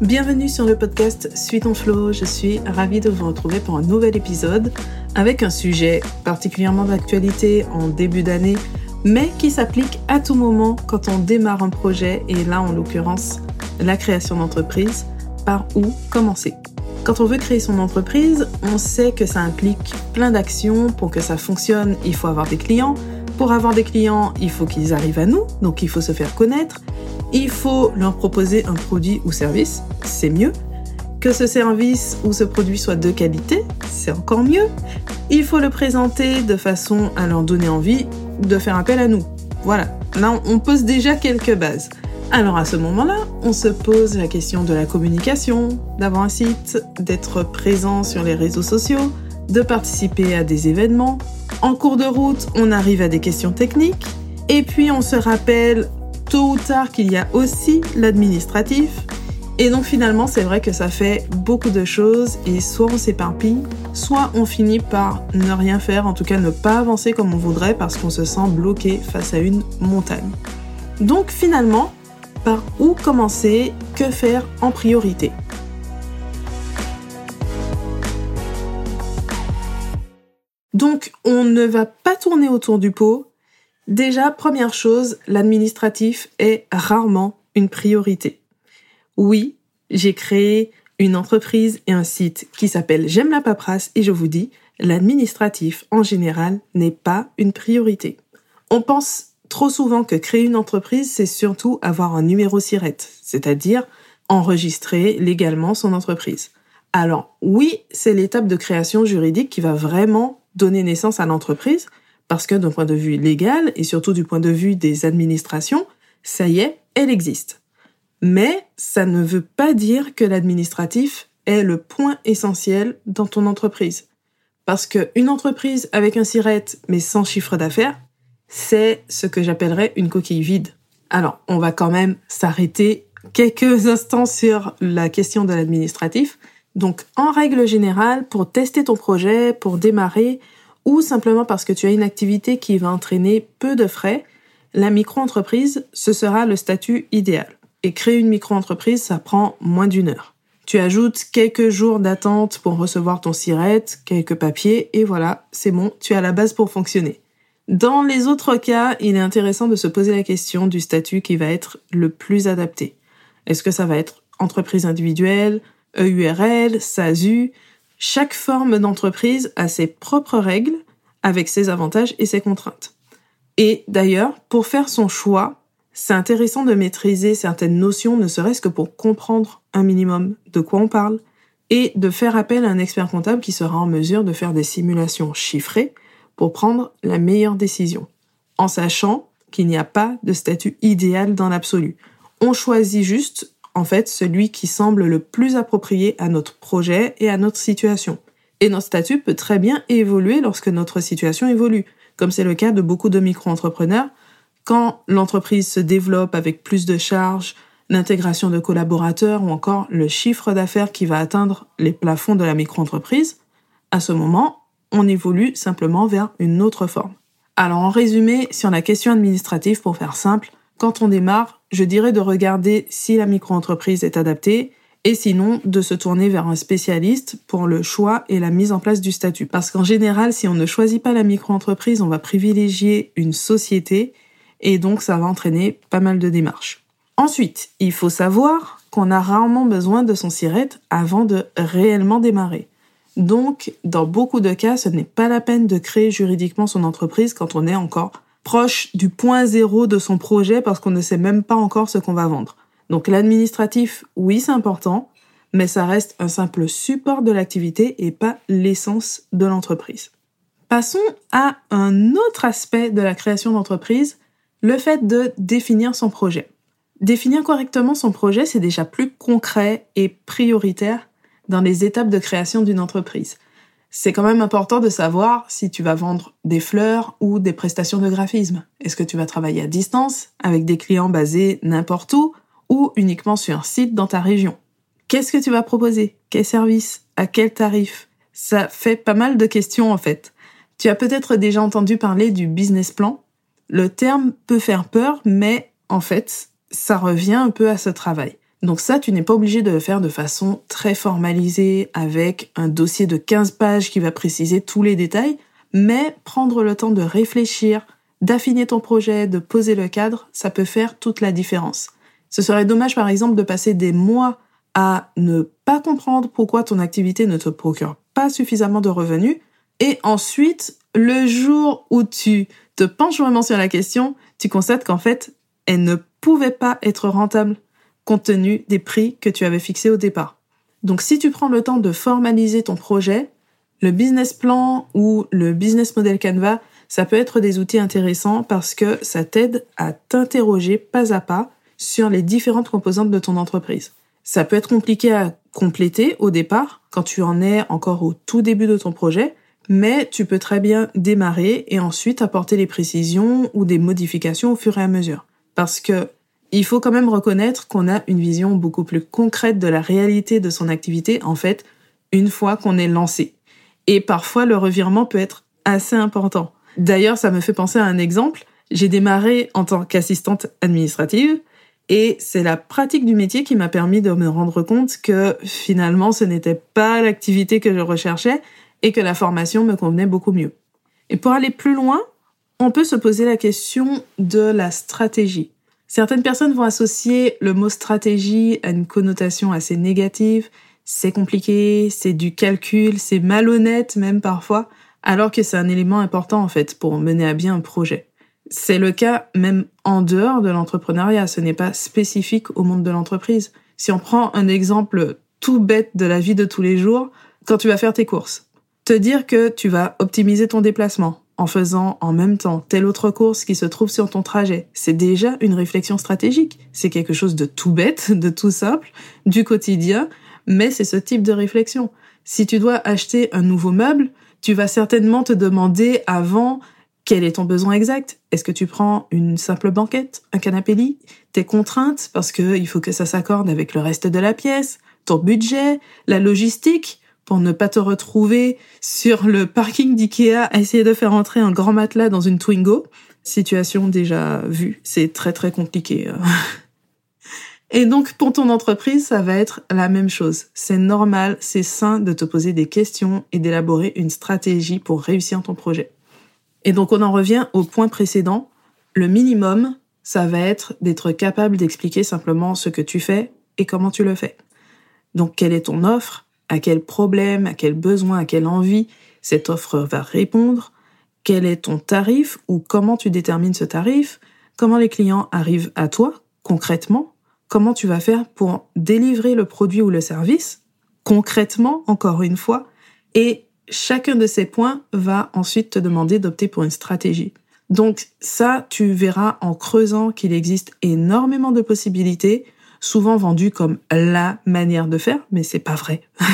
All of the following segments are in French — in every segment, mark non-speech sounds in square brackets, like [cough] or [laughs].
Bienvenue sur le podcast Suite en Flow. Je suis ravie de vous retrouver pour un nouvel épisode avec un sujet particulièrement d'actualité en début d'année, mais qui s'applique à tout moment quand on démarre un projet et là en l'occurrence la création d'entreprise. Par où commencer? Quand on veut créer son entreprise, on sait que ça implique plein d'actions. Pour que ça fonctionne, il faut avoir des clients. Pour avoir des clients, il faut qu'ils arrivent à nous, donc il faut se faire connaître. Il faut leur proposer un produit ou service, c'est mieux. Que ce service ou ce produit soit de qualité, c'est encore mieux. Il faut le présenter de façon à leur donner envie de faire appel à nous. Voilà, là on pose déjà quelques bases. Alors à ce moment-là, on se pose la question de la communication, d'avoir un site, d'être présent sur les réseaux sociaux, de participer à des événements. En cours de route, on arrive à des questions techniques. Et puis on se rappelle tôt ou tard qu'il y a aussi l'administratif. Et donc finalement, c'est vrai que ça fait beaucoup de choses et soit on s'éparpille, soit on finit par ne rien faire, en tout cas ne pas avancer comme on voudrait parce qu'on se sent bloqué face à une montagne. Donc finalement, par où commencer, que faire en priorité? Donc on ne va pas tourner autour du pot, Déjà, première chose, l'administratif est rarement une priorité. Oui, j'ai créé une entreprise et un site qui s'appelle J'aime la paperasse et je vous dis, l'administratif en général n'est pas une priorité. On pense trop souvent que créer une entreprise, c'est surtout avoir un numéro SIRET, c'est-à-dire enregistrer légalement son entreprise. Alors oui, c'est l'étape de création juridique qui va vraiment donner naissance à l'entreprise, parce que d'un point de vue légal et surtout du point de vue des administrations, ça y est, elle existe. Mais ça ne veut pas dire que l'administratif est le point essentiel dans ton entreprise. Parce qu'une entreprise avec un SIRET mais sans chiffre d'affaires, c'est ce que j'appellerais une coquille vide. Alors, on va quand même s'arrêter quelques instants sur la question de l'administratif. Donc, en règle générale, pour tester ton projet, pour démarrer, ou simplement parce que tu as une activité qui va entraîner peu de frais, la micro-entreprise, ce sera le statut idéal. Et créer une micro-entreprise, ça prend moins d'une heure. Tu ajoutes quelques jours d'attente pour recevoir ton SIRET, quelques papiers, et voilà, c'est bon, tu as la base pour fonctionner. Dans les autres cas, il est intéressant de se poser la question du statut qui va être le plus adapté. Est-ce que ça va être entreprise individuelle, EURL, SASU chaque forme d'entreprise a ses propres règles avec ses avantages et ses contraintes. Et d'ailleurs, pour faire son choix, c'est intéressant de maîtriser certaines notions, ne serait-ce que pour comprendre un minimum de quoi on parle, et de faire appel à un expert comptable qui sera en mesure de faire des simulations chiffrées pour prendre la meilleure décision, en sachant qu'il n'y a pas de statut idéal dans l'absolu. On choisit juste en fait celui qui semble le plus approprié à notre projet et à notre situation. Et notre statut peut très bien évoluer lorsque notre situation évolue, comme c'est le cas de beaucoup de micro-entrepreneurs. Quand l'entreprise se développe avec plus de charges, l'intégration de collaborateurs ou encore le chiffre d'affaires qui va atteindre les plafonds de la micro-entreprise, à ce moment, on évolue simplement vers une autre forme. Alors en résumé, sur la question administrative, pour faire simple, quand on démarre, je dirais de regarder si la micro-entreprise est adaptée et sinon de se tourner vers un spécialiste pour le choix et la mise en place du statut. Parce qu'en général, si on ne choisit pas la micro-entreprise, on va privilégier une société et donc ça va entraîner pas mal de démarches. Ensuite, il faut savoir qu'on a rarement besoin de son SIRET avant de réellement démarrer. Donc, dans beaucoup de cas, ce n'est pas la peine de créer juridiquement son entreprise quand on est encore proche du point zéro de son projet parce qu'on ne sait même pas encore ce qu'on va vendre. Donc l'administratif, oui, c'est important, mais ça reste un simple support de l'activité et pas l'essence de l'entreprise. Passons à un autre aspect de la création d'entreprise, le fait de définir son projet. Définir correctement son projet, c'est déjà plus concret et prioritaire dans les étapes de création d'une entreprise c'est quand même important de savoir si tu vas vendre des fleurs ou des prestations de graphisme. Est-ce que tu vas travailler à distance avec des clients basés n'importe où ou uniquement sur un site dans ta région? Qu'est-ce que tu vas proposer? Quel service? À quel tarif? Ça fait pas mal de questions en fait. Tu as peut-être déjà entendu parler du business plan. Le terme peut faire peur, mais en fait, ça revient un peu à ce travail. Donc ça, tu n'es pas obligé de le faire de façon très formalisée avec un dossier de 15 pages qui va préciser tous les détails, mais prendre le temps de réfléchir, d'affiner ton projet, de poser le cadre, ça peut faire toute la différence. Ce serait dommage par exemple de passer des mois à ne pas comprendre pourquoi ton activité ne te procure pas suffisamment de revenus et ensuite, le jour où tu te penches vraiment sur la question, tu constates qu'en fait, elle ne pouvait pas être rentable compte tenu des prix que tu avais fixés au départ. Donc si tu prends le temps de formaliser ton projet, le business plan ou le business model Canva, ça peut être des outils intéressants parce que ça t'aide à t'interroger pas à pas sur les différentes composantes de ton entreprise. Ça peut être compliqué à compléter au départ quand tu en es encore au tout début de ton projet, mais tu peux très bien démarrer et ensuite apporter les précisions ou des modifications au fur et à mesure. Parce que il faut quand même reconnaître qu'on a une vision beaucoup plus concrète de la réalité de son activité, en fait, une fois qu'on est lancé. Et parfois, le revirement peut être assez important. D'ailleurs, ça me fait penser à un exemple. J'ai démarré en tant qu'assistante administrative et c'est la pratique du métier qui m'a permis de me rendre compte que finalement, ce n'était pas l'activité que je recherchais et que la formation me convenait beaucoup mieux. Et pour aller plus loin, on peut se poser la question de la stratégie. Certaines personnes vont associer le mot stratégie à une connotation assez négative. C'est compliqué, c'est du calcul, c'est malhonnête même parfois, alors que c'est un élément important en fait pour mener à bien un projet. C'est le cas même en dehors de l'entrepreneuriat, ce n'est pas spécifique au monde de l'entreprise. Si on prend un exemple tout bête de la vie de tous les jours, quand tu vas faire tes courses, te dire que tu vas optimiser ton déplacement en faisant en même temps telle autre course qui se trouve sur ton trajet, c'est déjà une réflexion stratégique. C'est quelque chose de tout bête, [laughs] de tout simple, du quotidien, mais c'est ce type de réflexion. Si tu dois acheter un nouveau meuble, tu vas certainement te demander avant quel est ton besoin exact? Est-ce que tu prends une simple banquette, un canapé lit? Tes contraintes, parce qu'il faut que ça s'accorde avec le reste de la pièce, ton budget, la logistique? Pour ne pas te retrouver sur le parking d'IKEA à essayer de faire entrer un grand matelas dans une Twingo. Situation déjà vue, c'est très très compliqué. [laughs] Et donc pour ton entreprise, ça va être la même chose. C'est normal, c'est sain de te poser des questions et d'élaborer une stratégie pour réussir ton projet. Et donc on en revient au point précédent. Le minimum, ça va être d'être capable d'expliquer simplement ce que tu fais et comment tu le fais. Donc quelle est ton offre? À quel problème, à quel besoin, à quelle envie cette offre va répondre, quel est ton tarif ou comment tu détermines ce tarif, comment les clients arrivent à toi concrètement, comment tu vas faire pour délivrer le produit ou le service concrètement, encore une fois, et chacun de ces points va ensuite te demander d'opter pour une stratégie. Donc ça, tu verras en creusant qu'il existe énormément de possibilités souvent vendu comme la manière de faire, mais c'est pas vrai. [laughs]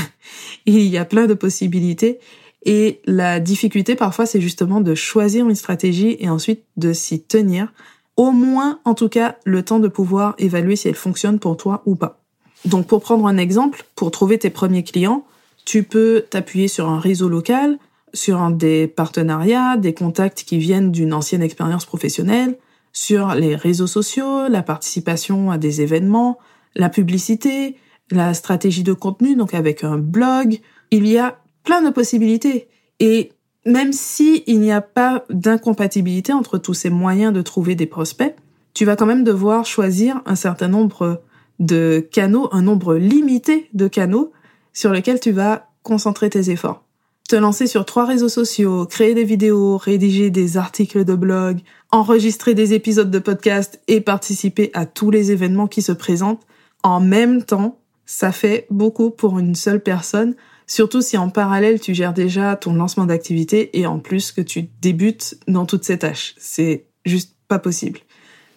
Il y a plein de possibilités et la difficulté parfois c'est justement de choisir une stratégie et ensuite de s'y tenir, au moins en tout cas le temps de pouvoir évaluer si elle fonctionne pour toi ou pas. Donc pour prendre un exemple, pour trouver tes premiers clients, tu peux t'appuyer sur un réseau local, sur des partenariats, des contacts qui viennent d'une ancienne expérience professionnelle, sur les réseaux sociaux, la participation à des événements, la publicité, la stratégie de contenu, donc avec un blog. Il y a plein de possibilités. Et même si il n'y a pas d'incompatibilité entre tous ces moyens de trouver des prospects, tu vas quand même devoir choisir un certain nombre de canaux, un nombre limité de canaux sur lesquels tu vas concentrer tes efforts te lancer sur trois réseaux sociaux, créer des vidéos, rédiger des articles de blog, enregistrer des épisodes de podcast et participer à tous les événements qui se présentent en même temps, ça fait beaucoup pour une seule personne, surtout si en parallèle tu gères déjà ton lancement d'activité et en plus que tu débutes dans toutes ces tâches. C'est juste pas possible.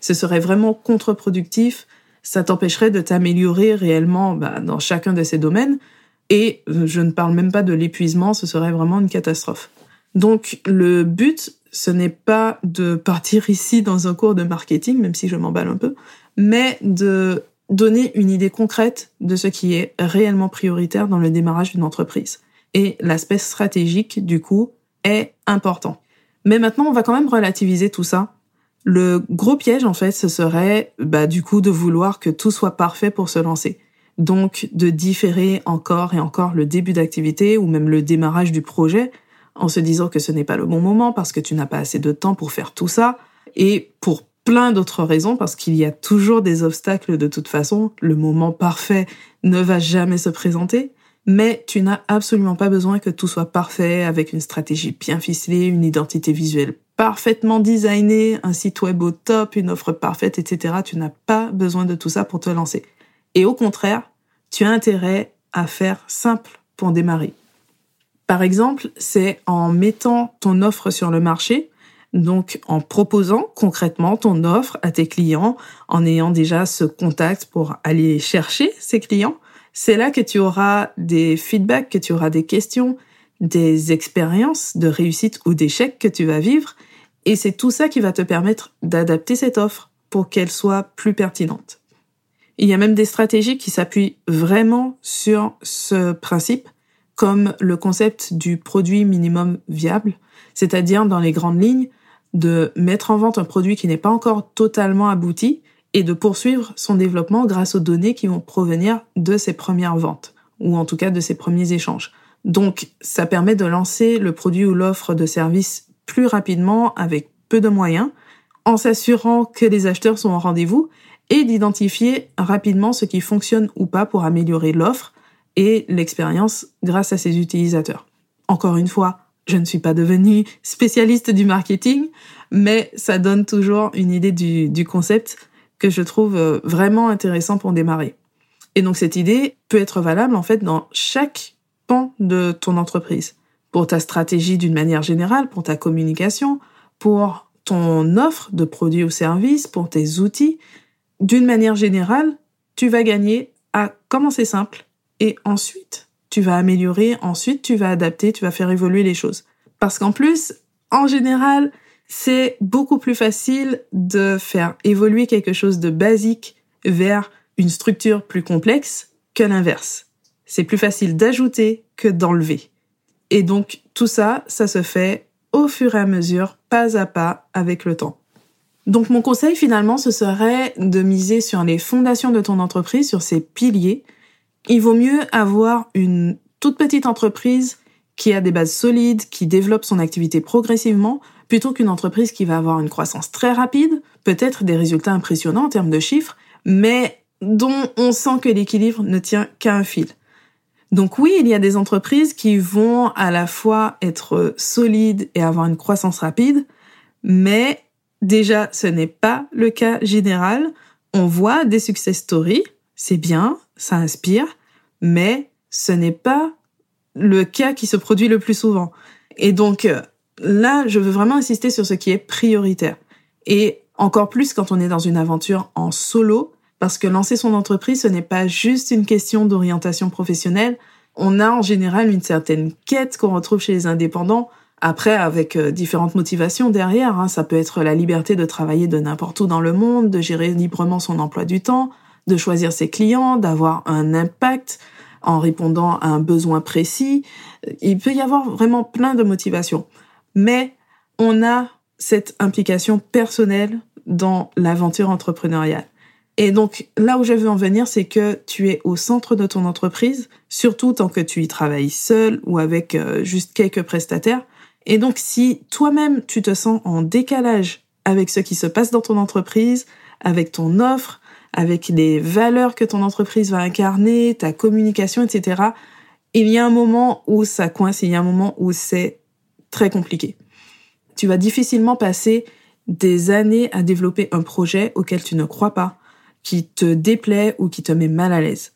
Ce serait vraiment contre-productif, ça t'empêcherait de t'améliorer réellement bah, dans chacun de ces domaines, et euh, je ne parle même pas de l'épuisement, ce serait vraiment une catastrophe. Donc le but, ce n'est pas de partir ici dans un cours de marketing, même si je m'emballe un peu, mais de donner une idée concrète de ce qui est réellement prioritaire dans le démarrage d'une entreprise. Et l'aspect stratégique, du coup, est important. Mais maintenant, on va quand même relativiser tout ça. Le gros piège, en fait, ce serait bah, du coup de vouloir que tout soit parfait pour se lancer. Donc de différer encore et encore le début d'activité ou même le démarrage du projet en se disant que ce n'est pas le bon moment parce que tu n'as pas assez de temps pour faire tout ça et pour plein d'autres raisons parce qu'il y a toujours des obstacles de toute façon. Le moment parfait ne va jamais se présenter. Mais tu n'as absolument pas besoin que tout soit parfait avec une stratégie bien ficelée, une identité visuelle parfaitement designée, un site web au top, une offre parfaite, etc. Tu n'as pas besoin de tout ça pour te lancer. Et au contraire, tu as intérêt à faire simple pour démarrer. Par exemple, c'est en mettant ton offre sur le marché, donc en proposant concrètement ton offre à tes clients, en ayant déjà ce contact pour aller chercher ces clients, c'est là que tu auras des feedbacks, que tu auras des questions, des expériences de réussite ou d'échec que tu vas vivre. Et c'est tout ça qui va te permettre d'adapter cette offre pour qu'elle soit plus pertinente. Il y a même des stratégies qui s'appuient vraiment sur ce principe, comme le concept du produit minimum viable, c'est-à-dire dans les grandes lignes, de mettre en vente un produit qui n'est pas encore totalement abouti, et de poursuivre son développement grâce aux données qui vont provenir de ses premières ventes, ou en tout cas de ses premiers échanges. Donc ça permet de lancer le produit ou l'offre de service plus rapidement avec peu de moyens, en s'assurant que les acheteurs sont au rendez-vous et d'identifier rapidement ce qui fonctionne ou pas pour améliorer l'offre et l'expérience grâce à ses utilisateurs. Encore une fois, je ne suis pas devenue spécialiste du marketing, mais ça donne toujours une idée du, concept que je trouve euh, vraiment intéressant pour démarrer. Et donc cette idée peut être valable en fait dans chaque pan de ton entreprise. Pour ta stratégie d'une manière générale, pour ta communication, pour ton offre de produits ou services, pour tes outils. D'une manière générale, tu vas gagner à commencer simple et ensuite tu vas améliorer, ensuite tu vas adapter, tu vas faire évoluer les choses. Parce qu'en plus, en général, c'est beaucoup plus facile de faire évoluer quelque chose de basique vers une structure plus complexe que l'inverse. C'est plus facile d'ajouter que d'enlever. Et donc tout ça, ça se fait au fur et à mesure, pas à pas, avec le temps. Donc mon conseil finalement, ce serait de miser sur les fondations de ton entreprise, sur ses piliers. Il vaut mieux avoir une toute petite entreprise qui a des bases solides, qui développe son activité progressivement, plutôt qu'une entreprise qui va avoir une croissance très rapide, peut-être des résultats impressionnants en termes de chiffres, mais dont on sent que l'équilibre ne tient qu'à un fil. Donc oui, il y a des entreprises qui vont à la fois être solides et avoir une croissance rapide, mais déjà, ce n'est pas le cas général. On voit des success stories, c'est bien, ça inspire, mais ce n'est pas le cas qui se produit le plus souvent. Et donc, là, je veux vraiment insister sur ce qui est prioritaire. Et encore plus quand on est dans une aventure en solo, parce que lancer son entreprise, ce n'est pas juste une question d'orientation professionnelle. On a en général une certaine quête qu'on retrouve chez les indépendants, après avec euh, différentes motivations derrière. Hein. Ça peut être la liberté de travailler de n'importe où dans le monde, de gérer librement son emploi du temps, de choisir ses clients, d'avoir un impact en répondant à un besoin précis. Il peut y avoir vraiment plein de motivations mais on a cette implication personnelle dans l'aventure entrepreneuriale. Et donc là où je veux en venir, c'est que tu es au centre de ton entreprise, surtout tant que tu y travailles seul ou avec euh, juste quelques prestataires. Et donc si toi-même tu te sens en décalage avec ce qui se passe dans ton entreprise, avec ton offre, avec les valeurs que ton entreprise va incarner, ta communication, etc., il y a un moment où ça coince, il y a un moment où c'est très compliqué. Tu vas difficilement passer des années à développer un projet auquel tu ne crois pas, qui te déplaît ou qui te met mal à l'aise.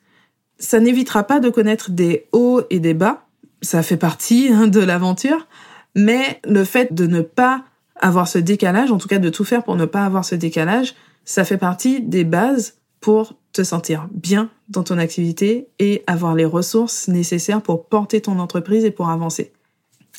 Ça n'évitera pas de connaître des hauts et des bas, ça fait partie hein, de l'aventure, mais le fait de ne pas avoir ce décalage, en tout cas de tout faire pour ne pas avoir ce décalage, ça fait partie des bases pour te sentir bien dans ton activité et avoir les ressources nécessaires pour porter ton entreprise et pour avancer.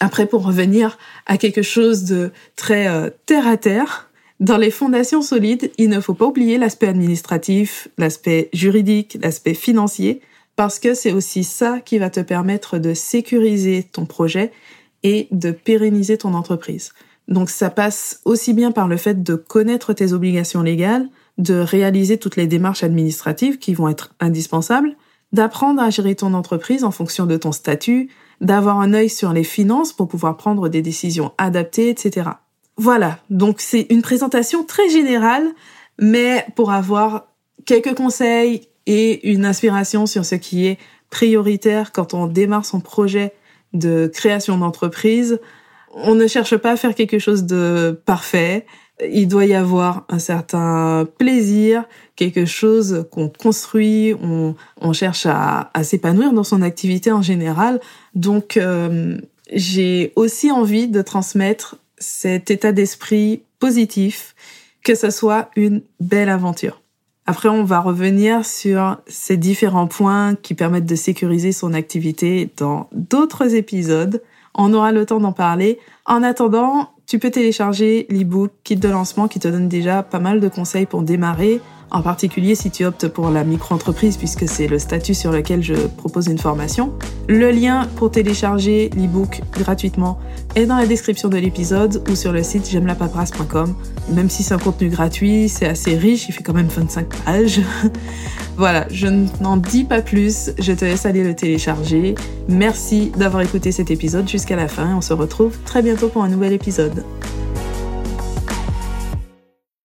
Après, pour revenir à quelque chose de très euh, terre à terre, dans les fondations solides, il ne faut pas oublier l'aspect administratif, l'aspect juridique, l'aspect financier, parce que c'est aussi ça qui va te permettre de sécuriser ton projet et de pérenniser ton entreprise. Donc ça passe aussi bien par le fait de connaître tes obligations légales, de réaliser toutes les démarches administratives qui vont être indispensables, d'apprendre à gérer ton entreprise en fonction de ton statut, d'avoir un œil sur les finances pour pouvoir prendre des décisions adaptées, etc. Voilà, donc c'est une présentation très générale, mais pour avoir quelques conseils et une inspiration sur ce qui est prioritaire quand on démarre son projet de création d'entreprise, on ne cherche pas à faire quelque chose de parfait. Il doit y avoir un certain plaisir, quelque chose qu'on construit, on, cherche à, s'épanouir dans son activité en général. Donc, euh, j'ai aussi envie de transmettre cet état d'esprit positif, que ce soit une belle aventure. Après, on va revenir sur ces différents points qui permettent de sécuriser son activité dans d'autres épisodes. On aura le temps d'en parler. En attendant, tu peux télécharger l'ebook Kit de lancement qui te donne déjà pas mal de conseils pour démarrer, en particulier si tu optes pour la micro-entreprise puisque c'est le statut sur lequel je propose une formation. Le lien pour télécharger l'ebook gratuitement est dans la description de l'épisode ou sur le site j'aime Même si c'est un contenu gratuit, c'est assez riche, il fait quand même 25 pages. [laughs] voilà, je n'en dis pas plus, je te laisse aller le télécharger. Merci d'avoir écouté cet épisode jusqu'à la fin. On se retrouve très bientôt pour un nouvel épisode.